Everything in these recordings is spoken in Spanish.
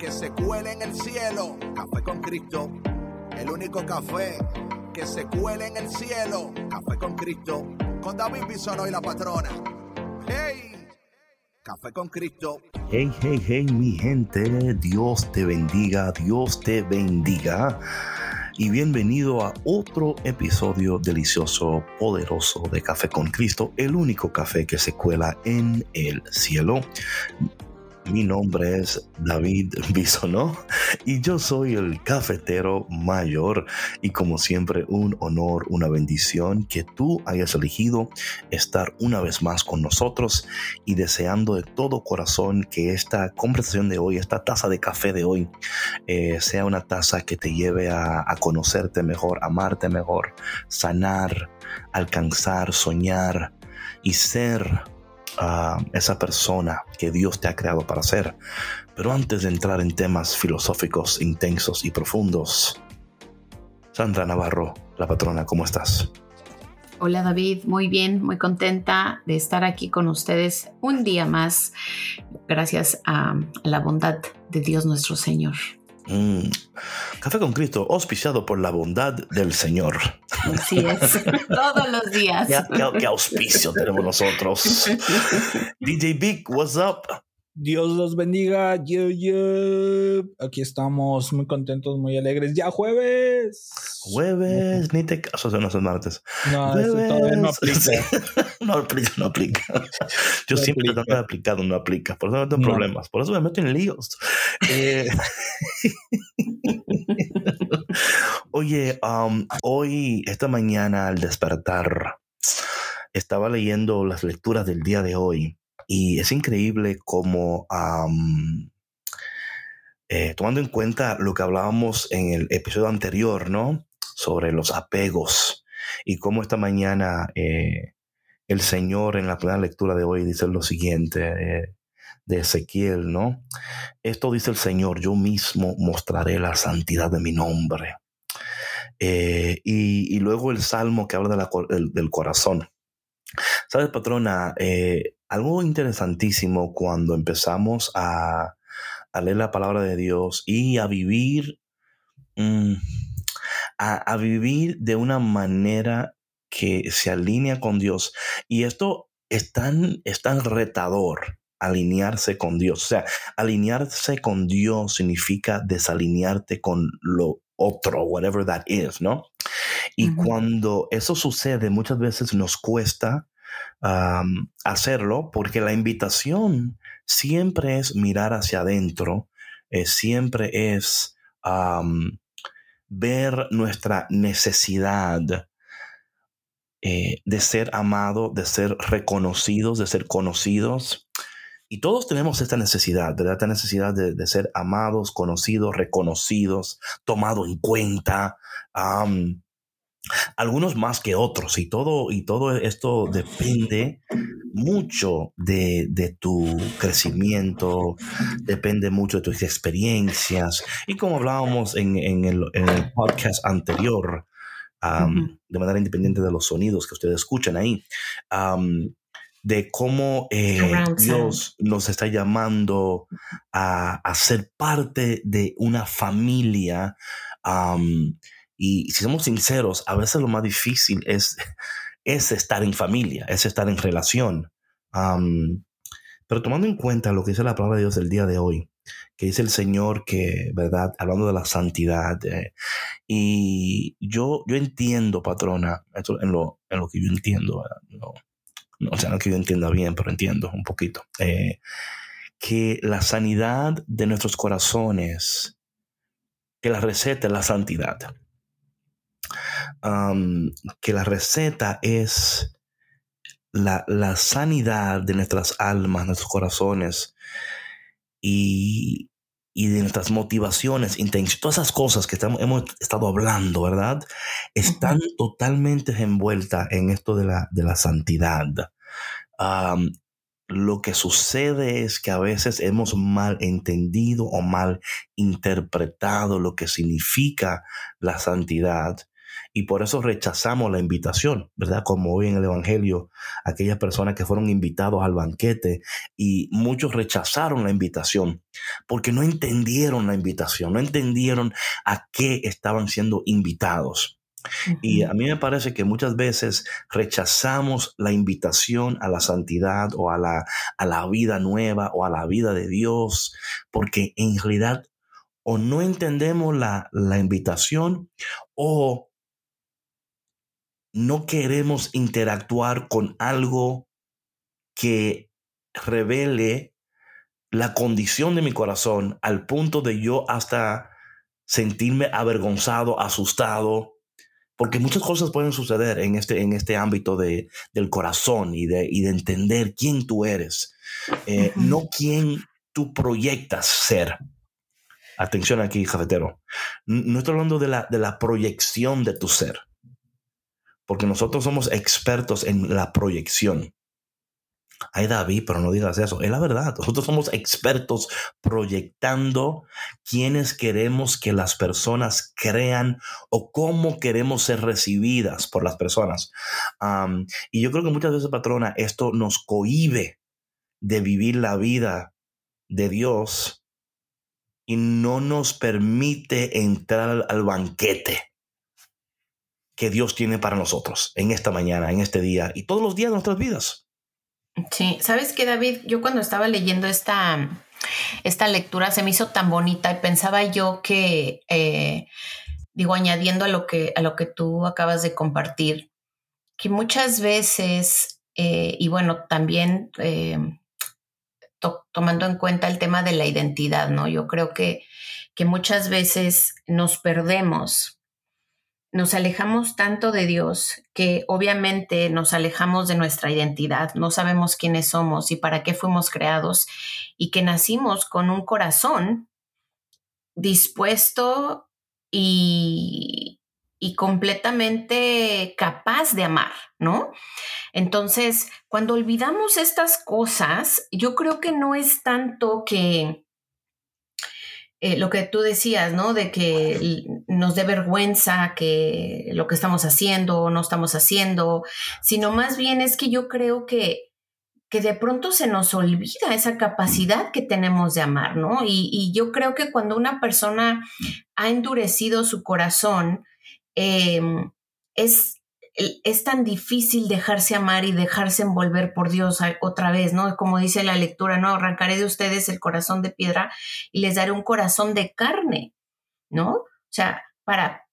que se cuele en el cielo. Café con Cristo. El único café que se cuele en el cielo. Café con Cristo. Con David Bisono y la patrona. ¡Hey! Café con Cristo. Hey, hey, hey, mi gente. Dios te bendiga. Dios te bendiga. Y bienvenido a otro episodio delicioso, poderoso de Café con Cristo, el único café que se cuela en el cielo. Mi nombre es David Bisonó y yo soy el cafetero mayor. Y como siempre un honor, una bendición que tú hayas elegido estar una vez más con nosotros y deseando de todo corazón que esta conversación de hoy, esta taza de café de hoy eh, sea una taza que te lleve a, a conocerte mejor, amarte mejor, sanar, alcanzar, soñar y ser a esa persona que Dios te ha creado para ser. Pero antes de entrar en temas filosóficos intensos y profundos, Sandra Navarro, la patrona, ¿cómo estás? Hola David, muy bien, muy contenta de estar aquí con ustedes un día más, gracias a la bondad de Dios nuestro Señor. Mm. Café con Cristo, auspiciado por la bondad del Señor. Así es, todos los días. ¿Qué, qué auspicio tenemos nosotros? DJ Big, what's up? Dios los bendiga. Yo, yo. Aquí estamos muy contentos, muy alegres. ¡Ya jueves! Jueves, ni te caso, no son martes. No, eso todavía no aplica. No aplica, no aplica. Yo No siempre aplica. trato de aplicar, no aplica. Por eso me meto en No. problemas. Por eso me meto en líos. Eh, Oye, um, hoy, esta mañana al despertar, estaba leyendo las lecturas del día de hoy y es increíble cómo, um, eh, tomando en cuenta lo que hablábamos en el episodio anterior, ¿no? Sobre los apegos y cómo esta mañana eh, el Señor en la primera lectura de hoy dice lo siguiente eh, de Ezequiel, ¿no? Esto dice el Señor, yo mismo mostraré la santidad de mi nombre. Y, luego el salmo que habla del- corazón. ¿Sabes, patrona? Algo interesantísimo cuando empezamos a, a leer la palabra de Dios y a vivir, mm, a, a vivir de una manera que se alinea con Dios. Y esto es tan, es tan retador, alinearse con Dios. O sea, alinearse con Dios significa desalinearte con lo otro, whatever that is, ¿no? Y cuando eso sucede, muchas veces nos cuesta hacerlo porque la invitación siempre es mirar hacia adentro, eh, siempre es ver nuestra necesidad eh, de ser amado, de ser reconocidos, de ser conocidos. Y todos tenemos esta necesidad, ¿verdad? Esta necesidad de, ser amados, conocidos, reconocidos, tomado en cuenta. Algunos más que otros. Y todo, y todo esto depende mucho de, de tu crecimiento, depende mucho de tus experiencias. Y como hablábamos en, en el, en el podcast anterior, de manera independiente de los sonidos que ustedes escuchan ahí, de cómo eh, Dios nos está llamando a, a ser parte de una familia. am, y si somos sinceros, a veces lo más difícil es, es estar en familia, es estar en relación. Pero tomando en cuenta lo que dice la palabra de Dios del día de hoy, que dice el Señor que, ¿verdad? Hablando de la santidad. eh, y yo, yo entiendo, patrona, esto en lo, en lo que yo entiendo, no, o sea, no que yo entienda bien, pero entiendo un poquito, eh, que la sanidad de nuestros corazones, que la receta es la santidad. Que la receta es la, la sanidad de nuestras almas, nuestros corazones y, y de nuestras motivaciones, intenciones, todas esas cosas que estamos, hemos estado hablando, ¿verdad? Están totalmente envueltas en esto de la, de la santidad. lo que sucede es que a veces hemos mal entendido o mal interpretado lo que significa la santidad y por eso rechazamos la invitación, ¿verdad? Como hoy en el Evangelio, aquellas personas que fueron invitados al banquete y muchos rechazaron la invitación porque no entendieron la invitación, no entendieron a qué estaban siendo invitados. Y a mí me parece que muchas veces rechazamos la invitación a la santidad o a la, a la vida nueva o a la vida de Dios, porque en realidad o no entendemos la, la invitación o no queremos interactuar con algo que revele la condición de mi corazón al punto de yo hasta sentirme avergonzado, asustado, porque muchas cosas pueden suceder en este, en este ámbito de, del corazón y de, y de entender quién tú eres, eh, no quién tú proyectas ser. Atención aquí, cafetero. No estoy hablando de la, de la proyección de tu ser porque nosotros somos expertos en la proyección. Ay, David, pero no digas eso. Es la verdad. Nosotros somos expertos proyectando quiénes queremos que las personas crean o cómo queremos ser recibidas por las personas. y yo creo que muchas veces, patrona, esto nos cohíbe de vivir la vida de Dios y no nos permite entrar al banquete que Dios tiene para nosotros en esta mañana, en este día y todos los días de nuestras vidas. Sí, sabes que David, yo cuando estaba leyendo esta, esta lectura se me hizo tan bonita y pensaba yo que, eh, digo, añadiendo a lo que, a lo que tú acabas de compartir, que muchas veces, eh, y bueno, también eh, tomando en cuenta el tema de la identidad, ¿no? Yo creo que, que muchas veces nos perdemos nos alejamos tanto de Dios que obviamente nos alejamos de nuestra identidad, no sabemos quiénes somos y para qué fuimos creados y que nacimos con un corazón dispuesto y, y completamente capaz de amar, ¿no? Entonces, cuando olvidamos estas cosas, yo creo que no es tanto que eh, lo que tú decías, ¿no? De que nos dé vergüenza que lo que estamos haciendo o no estamos haciendo, sino más bien es que yo creo que, que de pronto se nos olvida esa capacidad que tenemos de amar, ¿no? Y, yo creo que cuando una persona ha endurecido su corazón, em, es es tan difícil dejarse amar y dejarse envolver por Dios otra vez, ¿no? Como dice la lectura, ¿no? Arrancaré de ustedes el corazón de piedra y les daré un corazón de carne, ¿no? O sea, para,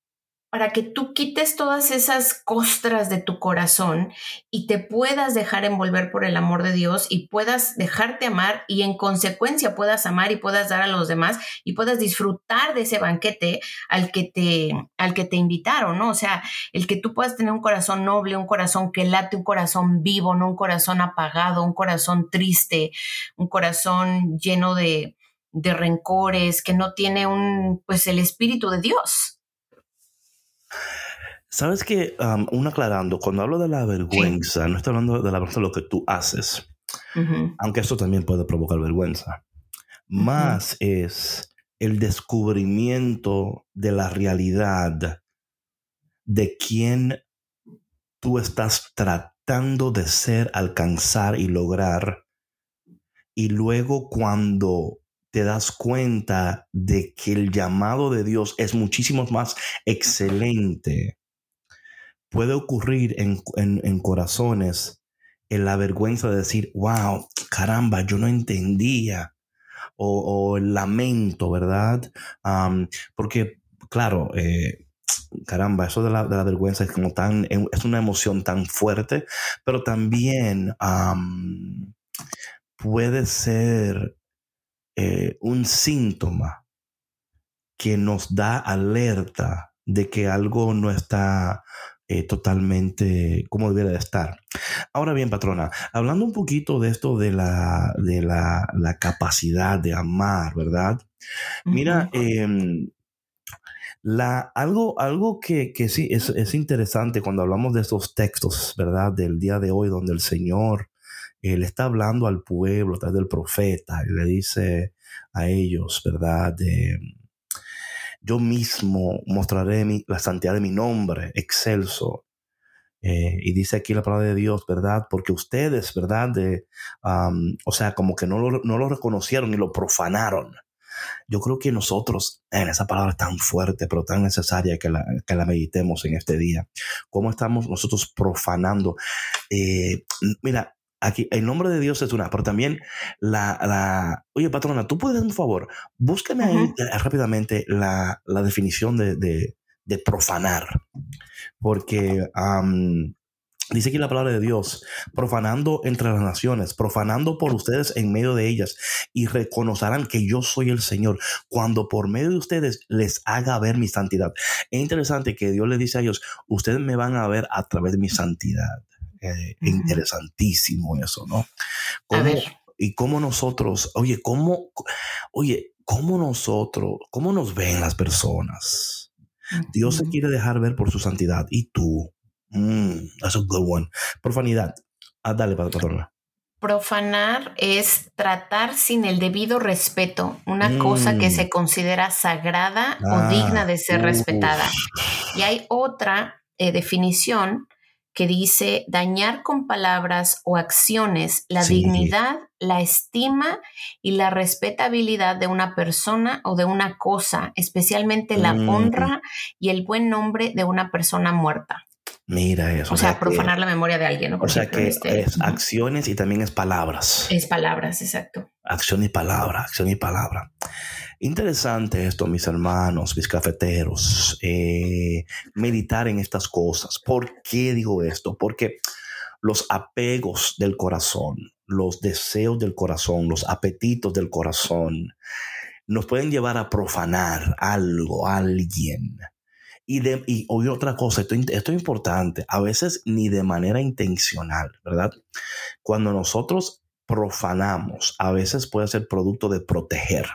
para que tú quites todas esas costras de tu corazón y te puedas dejar envolver por el amor de Dios y puedas dejarte amar y en consecuencia puedas amar y puedas dar a los demás y puedas disfrutar de ese banquete al que te al que te invitaron, ¿no? O sea, el que tú puedas tener un corazón noble, un corazón que late, un corazón vivo, no un corazón apagado, un corazón triste, un corazón lleno de de rencores, que no tiene un pues el espíritu de Dios. Sabes que, un aclarando, cuando hablo de la vergüenza, no estoy hablando de la vergüenza de lo que tú haces, aunque esto también puede provocar vergüenza. Más es el descubrimiento de la realidad de quién tú estás tratando de ser, alcanzar y lograr. Y luego cuando te das cuenta de que el llamado de Dios es muchísimo más excelente, puede ocurrir en, corazones en la vergüenza de decir, wow, caramba, yo no entendía. O, el lamento, ¿verdad? porque, claro, eh, caramba, eso de la, vergüenza es como tan, es una emoción tan fuerte, pero también puede ser eh, un síntoma que nos da alerta de que algo no está eh, totalmente como debiera de estar. Ahora bien, patrona, hablando un poquito de esto de la, de la, capacidad de amar, ¿verdad? Mira, em, la, algo, algo que, sí es, es, interesante cuando hablamos de estos textos, ¿verdad? Del día de hoy, donde el Señor él está hablando al pueblo a través del profeta y le dice a ellos, ¿verdad? De, yo mismo mostraré la santidad de mi nombre, excelso. Eh, y dice aquí la palabra de Dios, ¿verdad? Porque ustedes, ¿verdad? De, o sea, como que no lo, no lo reconocieron y lo profanaron. Yo creo que nosotros, en esa palabra tan fuerte, pero tan necesaria que la, que la meditemos en este día, cómo estamos nosotros profanando. Eh, mira, aquí el nombre de Dios es una, pero también la, la oye patrona, tú puedes un favor, búscame ahí eh, rápidamente la, la definición de, de, de, profanar, porque dice aquí la palabra de Dios, profanando entre las naciones, profanando por ustedes en medio de ellas, y reconocerán que yo soy el Señor, cuando por medio de ustedes les haga ver mi santidad. Es interesante que Dios le dice a ellos, ustedes me van a ver a través de mi santidad. Eh, interesantísimo eso, ¿no? Y cómo nosotros, oye, cómo, oye, cómo nosotros, cómo nos ven las personas. Dios se quiere dejar ver por su santidad y tú. Mm, that's a good one. Profanidad. Ah, dale, patrona. Profanar es tratar sin el debido respeto una cosa que mm. se considera sagrada o ah, digna de ser respetada. Y hay otra eh, definición que dice dañar con palabras o acciones la dignidad, la estima y la respetabilidad de una persona o de una cosa, especialmente la mm. honra y el buen nombre de una persona muerta. Mira eso. O, sea, profanar la memoria de alguien. o sea que este, es acciones y también es palabras. Es palabras, exacto. Acción y palabra, acción y palabra. Interesante esto, mis hermanos, mis cafeteros, eh, meditar en estas cosas. ¿Por qué digo esto? Porque los apegos del corazón, los deseos del corazón, los apetitos del corazón, nos pueden llevar a profanar algo, alguien. Y, de, y otra cosa, esto, esto es importante, a veces ni de manera intencional, ¿verdad? Cuando nosotros profanamos, a veces puede ser producto de proteger.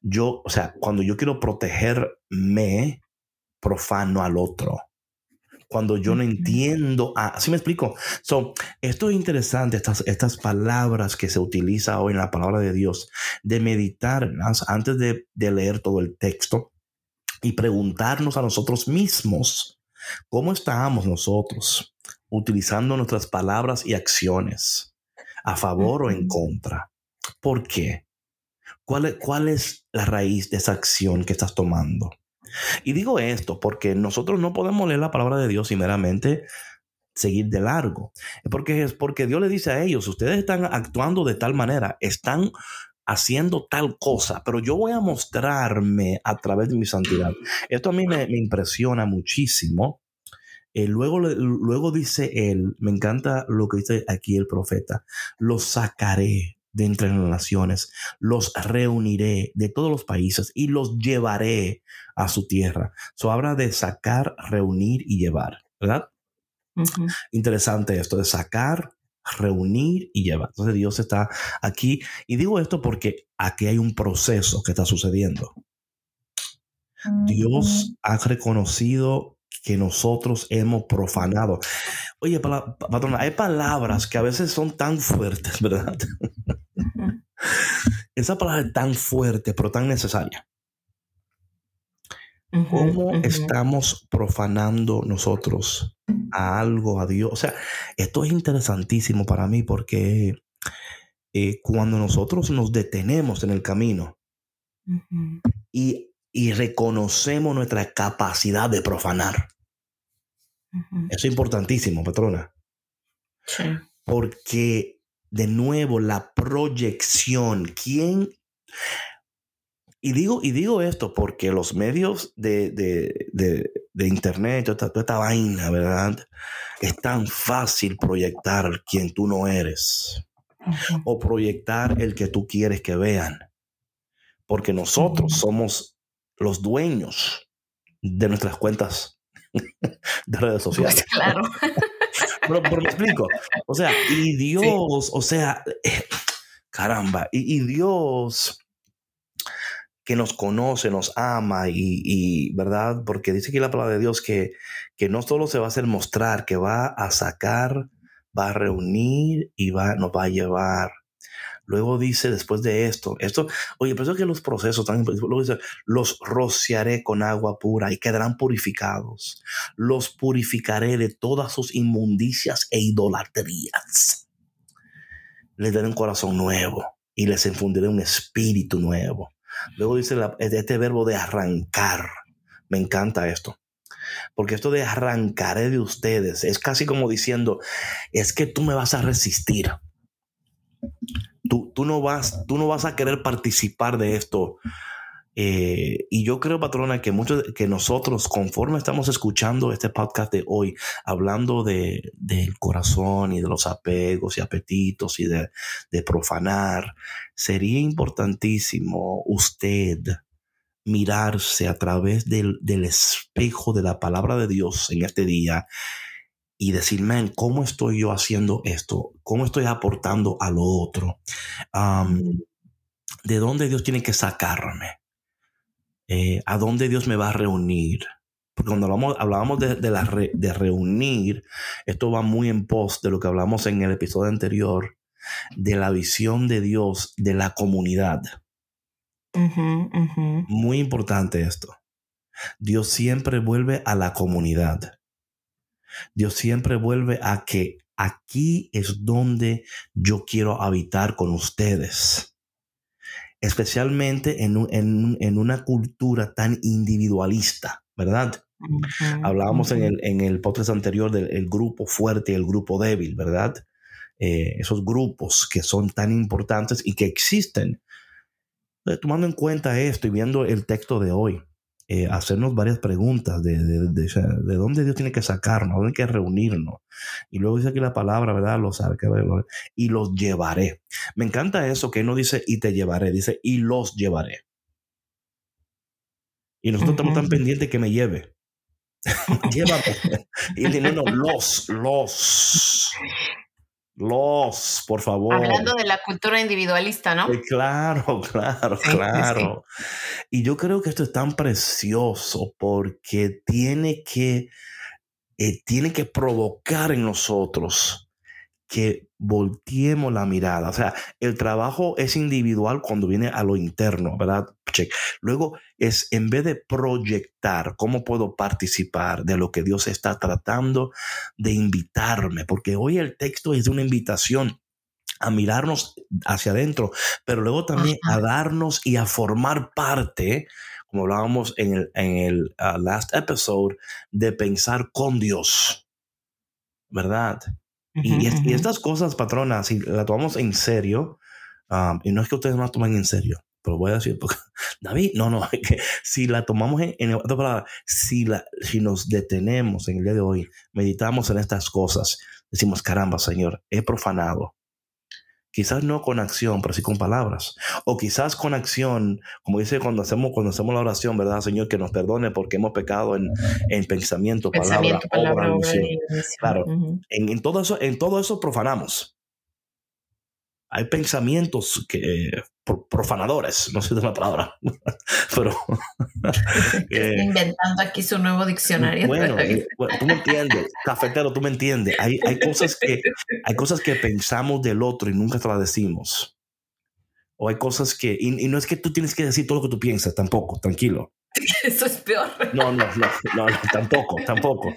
Yo, o sea, cuando yo quiero protegerme, profano al otro. Cuando yo no entiendo, ah, ¿sí me explico? So, esto es interesante, estas, estas palabras que se utiliza hoy en la palabra de Dios, de meditar antes de, de leer todo el texto y preguntarnos a nosotros mismos, ¿cómo estamos nosotros utilizando nuestras palabras y acciones a favor o en contra? ¿Por qué? ¿Cuál es, la raíz de esa acción que estás tomando? Y digo esto porque nosotros no podemos leer la palabra de Dios y meramente seguir de largo. Porque es porque Dios le dice a ellos, ustedes están actuando de tal manera, están haciendo tal cosa, pero yo voy a mostrarme a través de mi santidad. Esto a mí me, impresiona muchísimo. Eh, luego, luego dice él, me encanta lo que dice aquí el profeta, lo sacaré de entre las naciones, los reuniré de todos los países y los llevaré a su tierra. So habla de sacar, reunir y llevar, ¿verdad? Interesante esto de sacar, reunir y llevar. Entonces Dios está aquí. Y digo esto porque aquí hay un proceso que está sucediendo. Dios ha reconocido que nosotros hemos profanado. Oye, patrona, hay palabras que a veces son tan fuertes, ¿verdad? Esa palabra es tan fuerte, pero tan necesaria. ¿Cómo estamos profanando nosotros a algo, a Dios? O sea, esto es interesantísimo para mí porque eh, cuando nosotros nos detenemos en el camino y, y, reconocemos nuestra capacidad de profanar, eso es importantísimo, patrona. Sí. Porque de nuevo la proyección. ¿Quién? Y digo, y digo esto porque los medios de, de, internet, toda esta, vaina, ¿verdad? Es tan fácil proyectar quien tú no eres. O proyectar el que tú quieres que vean. Porque nosotros somos los dueños de nuestras cuentas de redes sociales. Pues claro. pero, pero, me explico. O sea, y Dios, o sea, eh, caramba, y, y, Dios que nos conoce, nos ama y, y, ¿verdad? Porque dice aquí la palabra de Dios que, que no solo se va a hacer mostrar, que va a sacar, va a reunir y va, nos va a llevar. Luego dice, después de esto, esto, oye, pero eso que los procesos tan luego dice, los rociaré con agua pura y quedarán purificados. Los purificaré de todas sus inmundicias e idolatrías. Les daré un corazón nuevo y les infundiré un espíritu nuevo. Luego dice este verbo de arrancar. Me encanta esto. Porque esto de arrancaré de ustedes es casi como diciendo, es que tú me vas a resistir. Tú, tú, no, vas, tú no vas a querer participar de esto. Eh, y yo creo, patrona, que muchos, que nosotros, conforme estamos escuchando este podcast de hoy, hablando de, del corazón y de los apegos y apetitos y de, de profanar, sería importantísimo usted mirarse a través del, del, espejo de la palabra de Dios en este día y decir, man, ¿cómo estoy yo haciendo esto? ¿Cómo estoy aportando a lo otro? Um, ¿De dónde Dios tiene que sacarme? Eh, ¿A dónde Dios me va a reunir? Porque cuando hablamos, hablábamos de, de, la re, de reunir, esto va muy en pos de lo que hablamos en el episodio anterior, de la visión de Dios de la comunidad. Uh -huh, uh -huh. Muy importante esto. Dios siempre vuelve a la comunidad. Dios siempre vuelve a que aquí es donde yo quiero habitar con ustedes. Especialmente en, un, en, en una cultura tan individualista, ¿verdad? Uh -huh, Hablábamos uh en, el, en el podcast anterior del el grupo fuerte y el grupo débil, ¿verdad? Eh, esos grupos que son tan importantes y que existen. Eh, tomando en cuenta esto y viendo el texto de hoy, eh, hacernos varias preguntas de, de, de, de, dónde Dios tiene que sacarnos, dónde hay que reunirnos. Y luego dice aquí la palabra, ¿verdad? Los y los llevaré. Me encanta eso que no dice y te llevaré, dice y los llevaré. Y nosotros uh -huh. estamos tan pendientes que me lleve. Llévame. y no, no, los, los. Los, por favor. Hablando de la cultura individualista, ¿no? Eh, claro, claro, sí, claro. Sí. Y yo creo que esto es tan precioso porque tiene que, eh, tiene que provocar en nosotros que volteemos la mirada. O sea, el trabajo es individual cuando viene a lo interno, ¿verdad? Check. Luego es en vez de proyectar cómo puedo participar de lo que Dios está tratando de invitarme, porque hoy el texto es de una invitación a mirarnos hacia adentro, pero luego también Ajá. a darnos y a formar parte, como hablábamos en el, en el uh, last episode, de pensar con Dios, ¿verdad? Y, y, estas cosas, patronas, si las tomamos en serio, um, y no es que ustedes no las tomen en serio, pero voy a decir, porque, David, no, no, si la tomamos en, en otra palabra, si, la, si nos detenemos en el día de hoy, meditamos en estas cosas, decimos, caramba, Señor, he profanado. Quizás no con acción, pero sí con palabras. O quizás con acción, como dice cuando hacemos, cuando hacemos la oración, ¿verdad, Señor? Que nos perdone porque hemos pecado en, en pensamiento, pensamiento, palabra, palabra obra, obra Claro, uh -huh. en, en, todo eso, en todo eso profanamos. Hay pensamientos que, profanadores, no sé de la palabra, pero... eh, inventando aquí su nuevo diccionario. Bueno, eh, bueno, tú me entiendes, cafetero, tú me entiendes. Hay, hay, cosas que, hay cosas que pensamos del otro y nunca te las decimos. O hay cosas que... Y, y no es que tú tienes que decir todo lo que tú piensas, tampoco, tranquilo. Eso es peor. No, no, no, no, no tampoco, tampoco.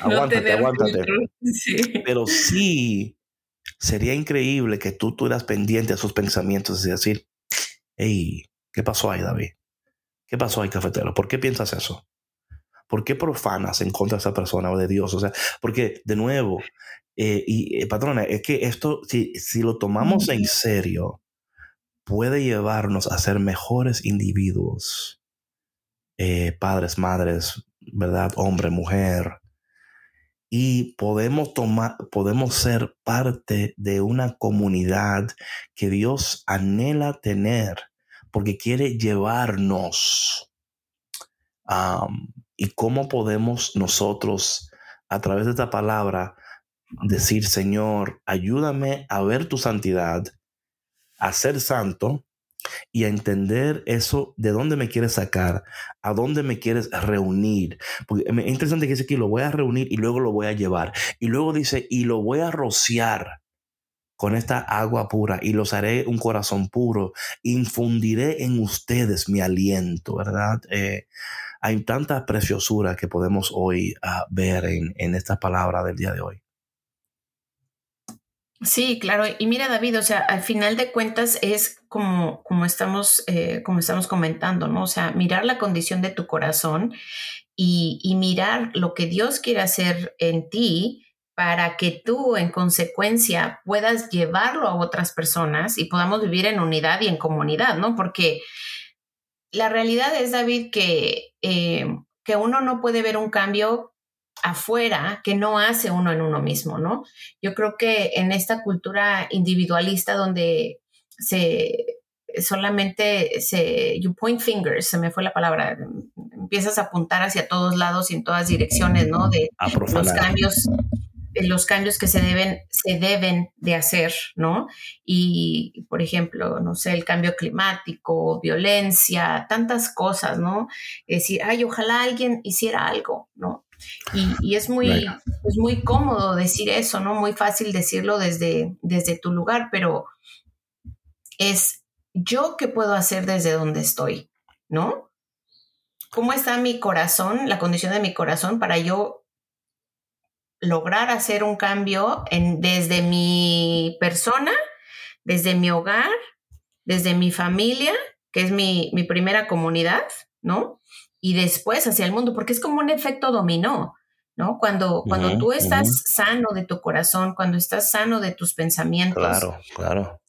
Aguántate, no aguántate. Sí. Pero sí sería increíble que tú estuvieras pendiente de esos pensamientos y decir, hey, ¿qué pasó ahí, David? ¿Qué pasó ahí, cafetero? ¿Por qué piensas eso? ¿Por qué profanas en contra de esa persona o de Dios? O sea, porque de nuevo, eh, y eh, patrona, es que esto, si, si lo tomamos en serio, puede llevarnos a ser mejores individuos, eh, padres, madres, ¿verdad? Hombre, mujer, y podemos tomar, podemos ser parte de una comunidad que Dios anhela tener porque quiere llevarnos y cómo podemos nosotros, a través de esta palabra, decir, Señor, ayúdame a ver tu santidad, a ser santo y a entender eso, de dónde me quieres sacar, a dónde me quieres reunir. Porque es interesante que dice que lo voy a reunir y luego lo voy a llevar. Y luego dice, y lo voy a rociar con esta agua pura y los haré un corazón puro. Infundiré en ustedes mi aliento, ¿verdad? Eh, hay tanta preciosura que podemos hoy ah, ver en, en esta palabra del día de hoy. Sí, claro. Y mira, David, o sea, al final de cuentas es como, como estamos, eh, como estamos comentando, ¿no? O sea, mirar la condición de tu corazón y, y mirar lo que Dios quiere hacer en ti para que tú, en consecuencia, puedas llevarlo a otras personas y podamos vivir en unidad y en comunidad, ¿no? Porque la realidad es, David, que, eh, que uno no puede ver un cambio afuera que no hace uno en uno mismo, ¿no? Yo creo que en esta cultura individualista donde se solamente se you point fingers, se me fue la palabra, empiezas a apuntar hacia todos lados y en todas direcciones, ¿no? De los cambios los cambios que se deben, se deben de hacer, ¿no? Y, por ejemplo, no sé, el cambio climático, violencia, tantas cosas, ¿no? Es decir, ay, ojalá alguien hiciera algo, ¿no? Y, es, muy, muy cómodo decir eso, ¿no? Muy fácil decirlo desde, desde tu lugar, pero es yo qué puedo hacer desde donde estoy, ¿no? ¿Cómo está mi corazón, la condición de mi corazón para yo lograr hacer un cambio en, desde mi persona, desde mi hogar, desde mi familia, que es mi, mi primera comunidad, ¿no? Y después hacia el mundo, porque es como un efecto dominó, ¿no? Cuando, cuando tú estás sano de tu corazón, cuando estás sano de tus pensamientos. Claro, claro.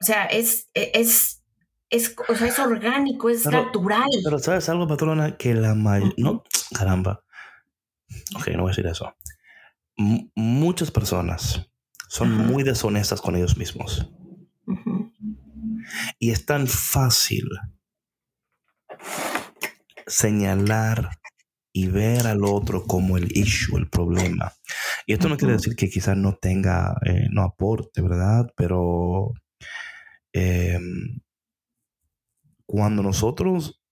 O sea, es, e, es, es, o sea, es orgánico, es natural. Pero sabes algo, patrona, que la mayoría, no, caramba. Ok, no voy a decir eso. muchas personas son muy deshonestas con ellos mismos. Y es tan fácil señalar y ver al otro como el issue, el problema. Y esto no quiere decir que quizás no tenga, eh, no aporte, ¿verdad? Pero em, cuando nosotros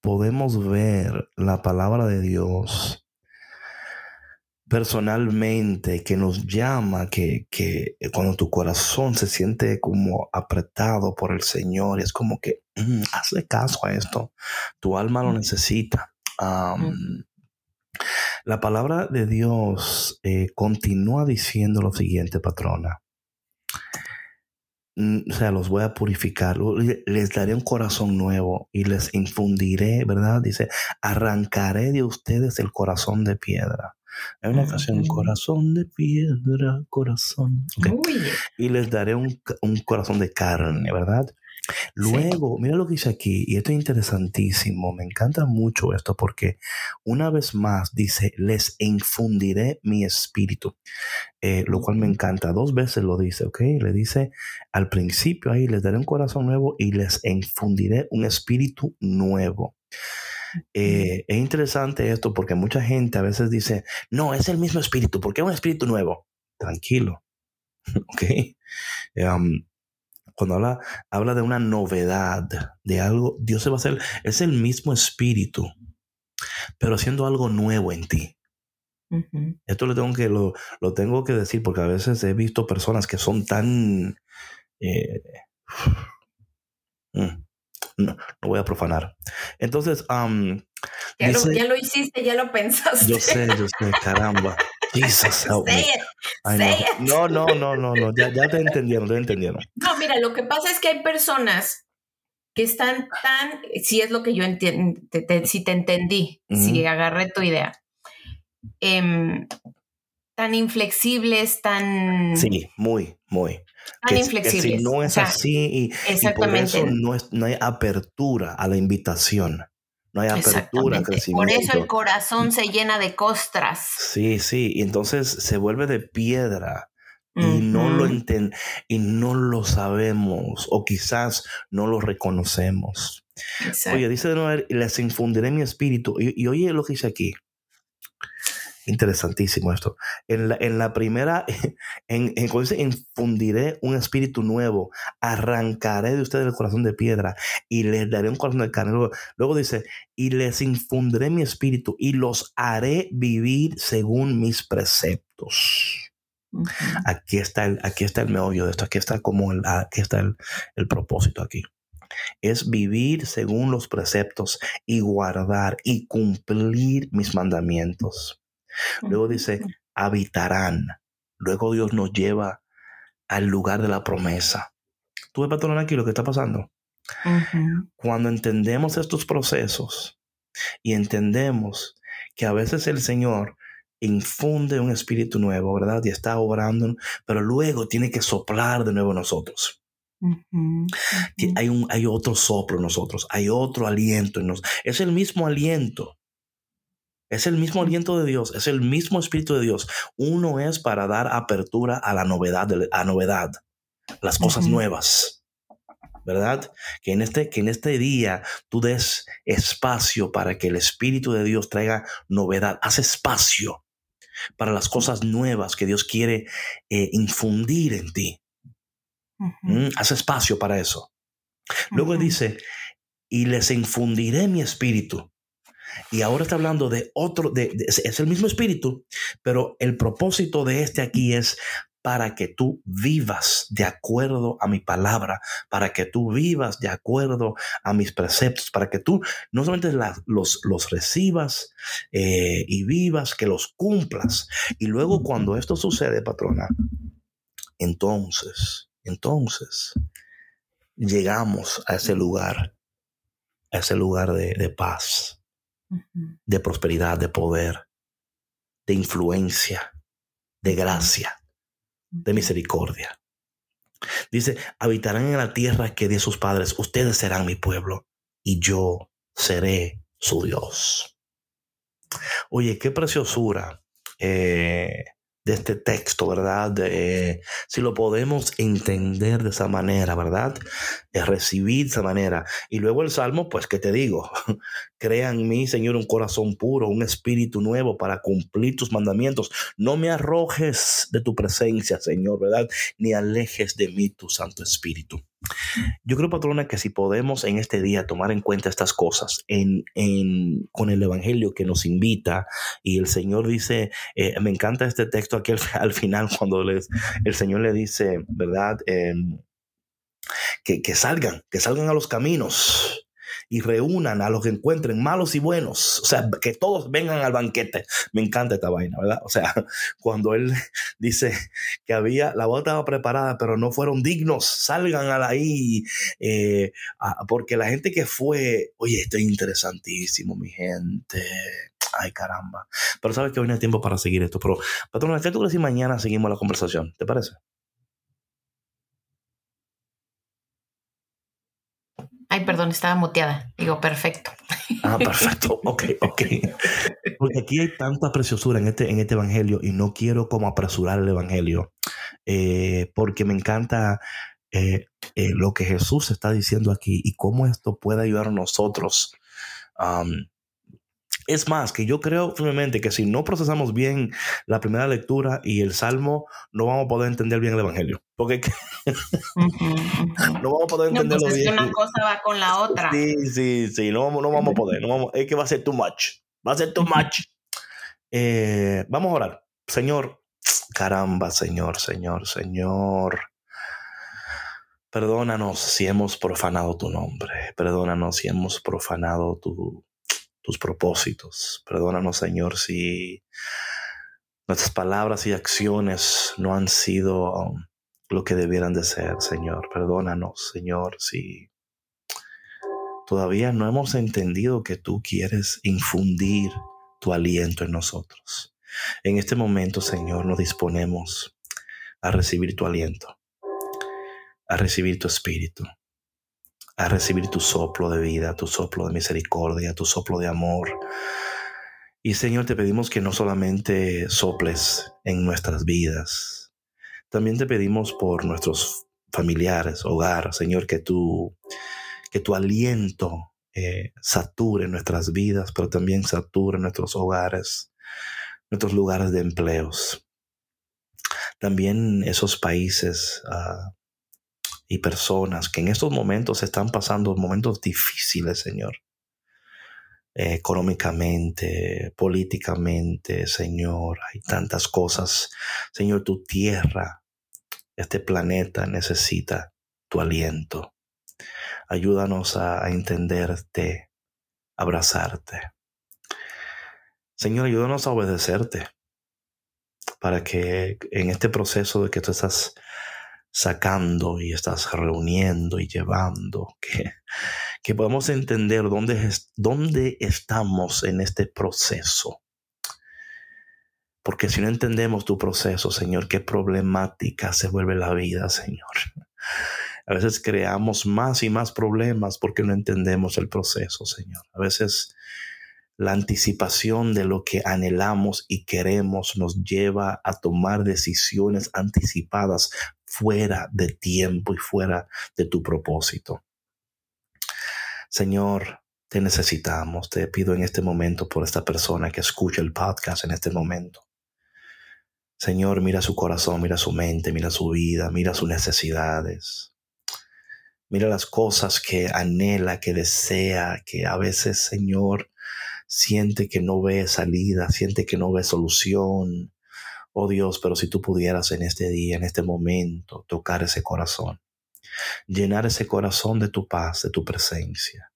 podemos ver la palabra de Dios personalmente que nos llama, que, que, cuando tu corazón se siente como apretado por el Señor, es como que mm, hazle caso a esto, tu alma lo necesita. la palabra de Dios eh, continúa diciendo lo siguiente, patrona. Mm, o sea, los voy a purificar, les daré un corazón nuevo y les infundiré, ¿verdad? Dice, arrancaré de ustedes el corazón de piedra hay una canción, corazón de piedra, corazón. Y les daré un, corazón de carne, ¿verdad? Luego, mira lo que dice aquí, y esto es interesantísimo, me encanta mucho esto porque una vez más dice, les infundiré mi espíritu, eh, lo cual me encanta, dos veces lo dice, ¿ok? Le dice al principio ahí, les daré un corazón nuevo y les infundiré un espíritu nuevo. Eh, es interesante esto porque mucha gente a veces dice, no, es el mismo espíritu, porque es un espíritu nuevo. Tranquilo. ¿Ok? Em, cuando habla, habla de una novedad, de algo, Dios se va a hacer, es el mismo espíritu, pero haciendo algo nuevo en ti. Esto lo tengo, que, lo, lo, tengo que decir porque a veces he visto personas que son tan... Eh, mm, no, no voy a profanar. Entonces, ya, lo, hiciste, ya lo pensaste. Yo sé, yo sé, caramba. Jesus, No, no, no, no, no, ya, ya te entendieron, te entendieron. No, mira, lo que pasa es que hay personas que están tan, si es lo que yo entiendo, si te entendí, si agarré tu idea, em, tan inflexibles, tan... Sí, muy, muy tan inflexibles. si no es así y, por eso no, es, no hay apertura a la invitación. No hay apertura al crecimiento. Por eso el corazón se llena de costras. Sí, sí, y entonces se vuelve de piedra y no lo enten y no lo sabemos o quizás no lo reconocemos. Oye, dice de nuevo, les infundiré mi espíritu. Y, y oye lo que dice aquí. Interesantísimo esto. En la, en la primera, en, en cuando dice infundiré un espíritu nuevo, arrancaré de ustedes el corazón de piedra y les daré un corazón de carne. Luego, luego dice, y les infundiré mi espíritu y los haré vivir según mis preceptos. Aquí está el, aquí está el meollo de esto, aquí está como el, aquí está el, el propósito aquí es vivir según los preceptos y guardar y cumplir mis mandamientos. Luego dice, habitarán. Luego Dios nos lleva al lugar de la promesa. ¿Tú ves, patrón, aquí lo que está pasando? Cuando entendemos estos procesos y entendemos que a veces el Señor infunde un espíritu nuevo, ¿verdad? Y está obrando, pero luego tiene que soplar de nuevo nosotros. Hay, un, hay otro soplo en nosotros, hay otro aliento en nosotros. Es el mismo aliento, es el mismo aliento de Dios, es el mismo Espíritu de Dios. Uno es para dar apertura a la novedad, a novedad, las cosas nuevas. ¿Verdad? Que en, este, que en este día tú des espacio para que el Espíritu de Dios traiga novedad. Haz espacio para las cosas nuevas que Dios quiere eh, infundir en ti. Mm, haz espacio para eso. Luego dice, y les infundiré mi espíritu. Y ahora está hablando de otro, de, es el mismo espíritu, pero el propósito de este aquí es para que tú vivas de acuerdo a mi palabra, para que tú vivas de acuerdo a mis preceptos, para que tú no solamente los, los recibas eh, y vivas, que los cumplas. Y luego cuando esto sucede, patrona, entonces, entonces llegamos a ese lugar, a ese lugar de paz, de prosperidad, de poder, de influencia, de gracia, de misericordia. Dice, habitarán en la tierra que de sus padres, ustedes serán mi pueblo y yo seré su Dios. Oye, qué preciosura eh, de este texto, ¿verdad? si lo podemos entender de esa manera, ¿verdad? De recibir de esa manera. Y luego el Salmo, pues, ¿qué te digo? Crea en mí, Señor, un corazón puro, un espíritu nuevo para cumplir tus mandamientos. No me arrojes de tu presencia, Señor, ¿verdad? Ni alejes de mí tu Santo Espíritu. Yo creo, patrona, que si podemos en este día tomar en cuenta estas cosas en, con el Evangelio que nos invita y el Señor dice, eh, me encanta este texto aquí al, final cuando les, el Señor le dice, ¿verdad? Em, que, que salgan, que salgan a los caminos y reúnan a los que encuentren malos y buenos. O sea, que todos vengan al banquete. Me encanta esta vaina, ¿verdad? O sea, cuando él dice que había, la boda estaba preparada, pero no fueron dignos, salgan a la ahí, eh, porque la gente que fue, oye, esto es interesantísimo, mi gente. Ay, caramba. Pero sabes que hoy no hay tiempo para seguir esto. Pero, patrón, ¿qué tú crees si mañana seguimos la conversación? ¿Te parece? Perdón, estaba muteada. Digo, perfecto. Ah, perfecto. Ok, ok. Porque aquí hay tanta preciosura en este, en este evangelio y no quiero como apresurar el evangelio, eh, porque me encanta eh, eh, lo que Jesús está diciendo aquí y cómo esto puede ayudar a nosotros es más, que yo creo firmemente que si no procesamos bien la primera lectura y el salmo, no vamos a poder entender bien el evangelio. Porque no vamos a poder entenderlo no, pues bien. una cosa va con la otra. Sí, sí, sí, no, no vamos a poder. No vamos, es que va a ser too much. Va a ser too much. Eh, vamos a orar. Señor, caramba, Señor, Señor, Señor. Perdónanos si hemos profanado tu nombre. Perdónanos si hemos profanado tu, tus propósitos. Perdónanos, Señor, si nuestras palabras y acciones no han sido um, lo que debieran de ser, Señor. Perdónanos, Señor, si todavía no hemos entendido que tú quieres infundir tu aliento en nosotros. En este momento, Señor, nos disponemos a recibir tu aliento, a recibir tu espíritu a recibir tu soplo de vida, tu soplo de misericordia, tu soplo de amor. Y Señor, te pedimos que no solamente soples en nuestras vidas, también te pedimos por nuestros familiares, hogar, Señor, que tú que tu aliento eh, sature nuestras vidas, pero también sature nuestros hogares, nuestros lugares de empleos. También esos países ah, y personas que en estos momentos están pasando momentos difíciles, Señor. económicamente, políticamente, Señor, hay tantas cosas. Señor, tu tierra, este planeta necesita tu aliento. Ayúdanos a, entenderte, abrazarte. Señor, ayúdanos a obedecerte para que en este proceso de que tú estás sacando y estás reuniendo y llevando, que, que podamos entender dónde, dónde estamos en este proceso. Porque si no entendemos tu proceso, Señor, qué problemática se vuelve la vida, Señor. A veces creamos más y más problemas porque no entendemos el proceso, Señor. A veces la anticipación de lo que anhelamos y queremos nos lleva a tomar decisiones anticipadas fuera de tiempo y fuera de tu propósito. Señor, te necesitamos. Te pido en este momento por esta persona que escucha el podcast en este momento. Señor, mira su corazón, mira su mente, mira su vida, mira sus necesidades. Mira las cosas que anhela, que desea, que a veces, Señor, siente que no ve salida, siente que no ve solución. Oh Dios, pero si tú pudieras en este día, en este momento, tocar ese corazón, llenar ese corazón de tu paz, de tu presencia,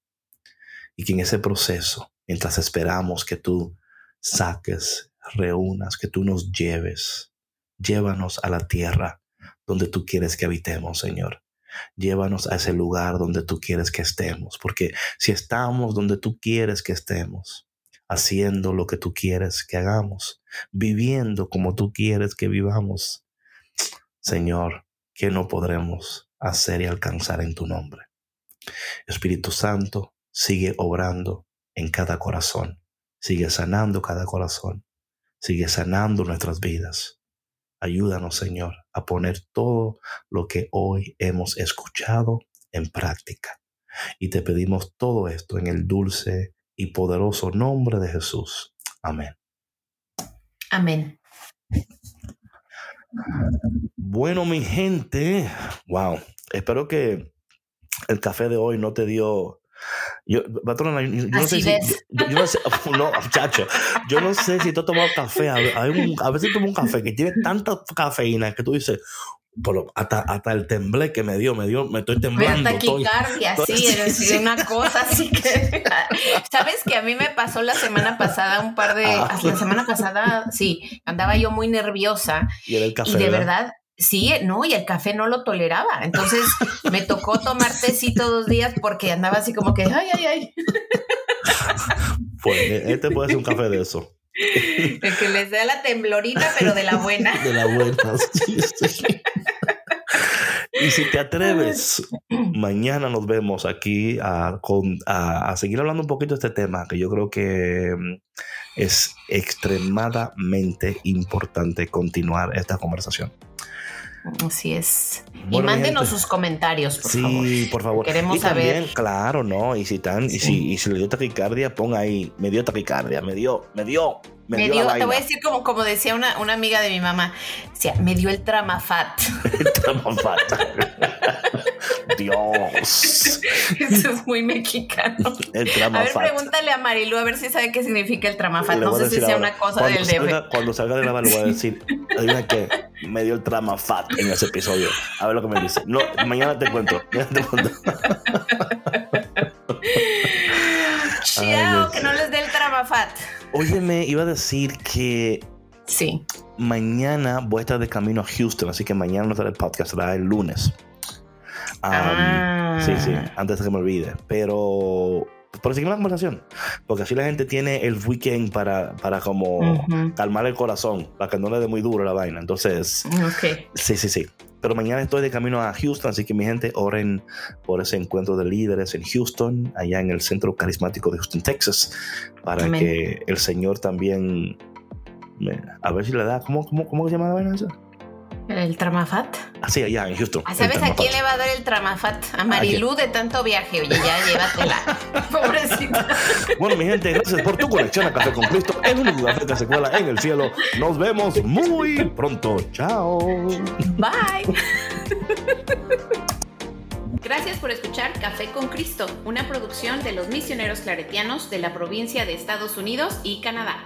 y que en ese proceso, mientras esperamos que tú saques, reúnas, que tú nos lleves, llévanos a la tierra donde tú quieres que habitemos, Señor. Llévanos a ese lugar donde tú quieres que estemos, porque si estamos donde tú quieres que estemos, haciendo lo que tú quieres que hagamos, viviendo como tú quieres que vivamos, Señor, que no podremos hacer y alcanzar en tu nombre. Espíritu Santo, sigue obrando en cada corazón, sigue sanando cada corazón, sigue sanando nuestras vidas. Ayúdanos, Señor, a poner todo lo que hoy hemos escuchado en práctica. Y te pedimos todo esto en el dulce y poderoso nombre de Jesús. Amén. Amén. Bueno, mi gente, wow, espero que el café de hoy no te dio yo, patrona, yo, no sé si. Yo, no sé, no, muchacho. Yo no sé si tú has tomado café. a veces tomo un café que tiene tanta cafeína que tú dices, pero hasta, hasta el temblé que me dio, me dio, me estoy temblando. taquicardia, sí, es una cosa así que. Sabes que a mí me pasó la semana pasada, un par de. Ah. La semana pasada, sí, andaba yo muy nerviosa. Y, el café, y de verdad, Sí, no, y el café no lo toleraba. Entonces me tocó tomar tecito dos días porque andaba así como que, ay, ay, ay. Pues este puede ser un café de eso. El que les da la temblorita, pero de la buena. De la buena, Y si te atreves, mañana nos vemos aquí a, a, seguir hablando un poquito de este tema, que yo creo que mm, es extremadamente importante continuar esta conversación. Así es. y mándenos sus comentarios, por sí, favor. Sí, por favor. Queremos y saber. También, claro, ¿no? Y si, tan, y, si, y si le dio taquicardia, pon ahí, me dio taquicardia, me dio, me dio, me, dio, te voy a decir como, como decía una, una amiga de mi mamá, decía, me dio el tramafat. el tramafat. Dios. Eso es muy mexicano. El tramafat. A ver, pregúntale a Marilu a ver si sabe qué significa el tramafat. No sé si sea una cosa del salga, Cuando salga de la le voy a decir, adivina que me dio el tramafat en ese episodio. A ver lo que me dice. No, mañana te cuento. Mañana te cuento. Chao, que no les dé el tramafat. Óyeme, iba a decir que. Sí. Mañana voy a estar de camino a Houston, así que mañana no estará el podcast, será el lunes. ah. Sí, sí, antes de que me olvide. Pero por seguir la conversación. Porque así la gente tiene el weekend para, para como calmar el corazón, para que no le dé muy duro la vaina. Entonces, okay. sí, sí, sí. Pero mañana estoy de camino a Houston, así que mi gente, oren por ese encuentro de líderes en Houston, allá en el Centro Carismático de Houston, Texas, para que el Señor también, a ver si le da, ¿cómo, cómo, cómo se llama la vaina esa? ¿El Tramafat? Así, allá en Houston. Ah, ¿Sabes a quién le va a dar el Tramafat? A Marilú de tanto viaje. Oye, ya llévatela. Pobrecita. Bueno, mi gente, gracias por tu conexión a Café con Cristo, el único café que se cuela en el cielo. Nos vemos muy pronto. Chao. Bye. Gracias por escuchar Café con Cristo, una producción de los misioneros claretianos de la provincia de Estados Unidos y Canadá.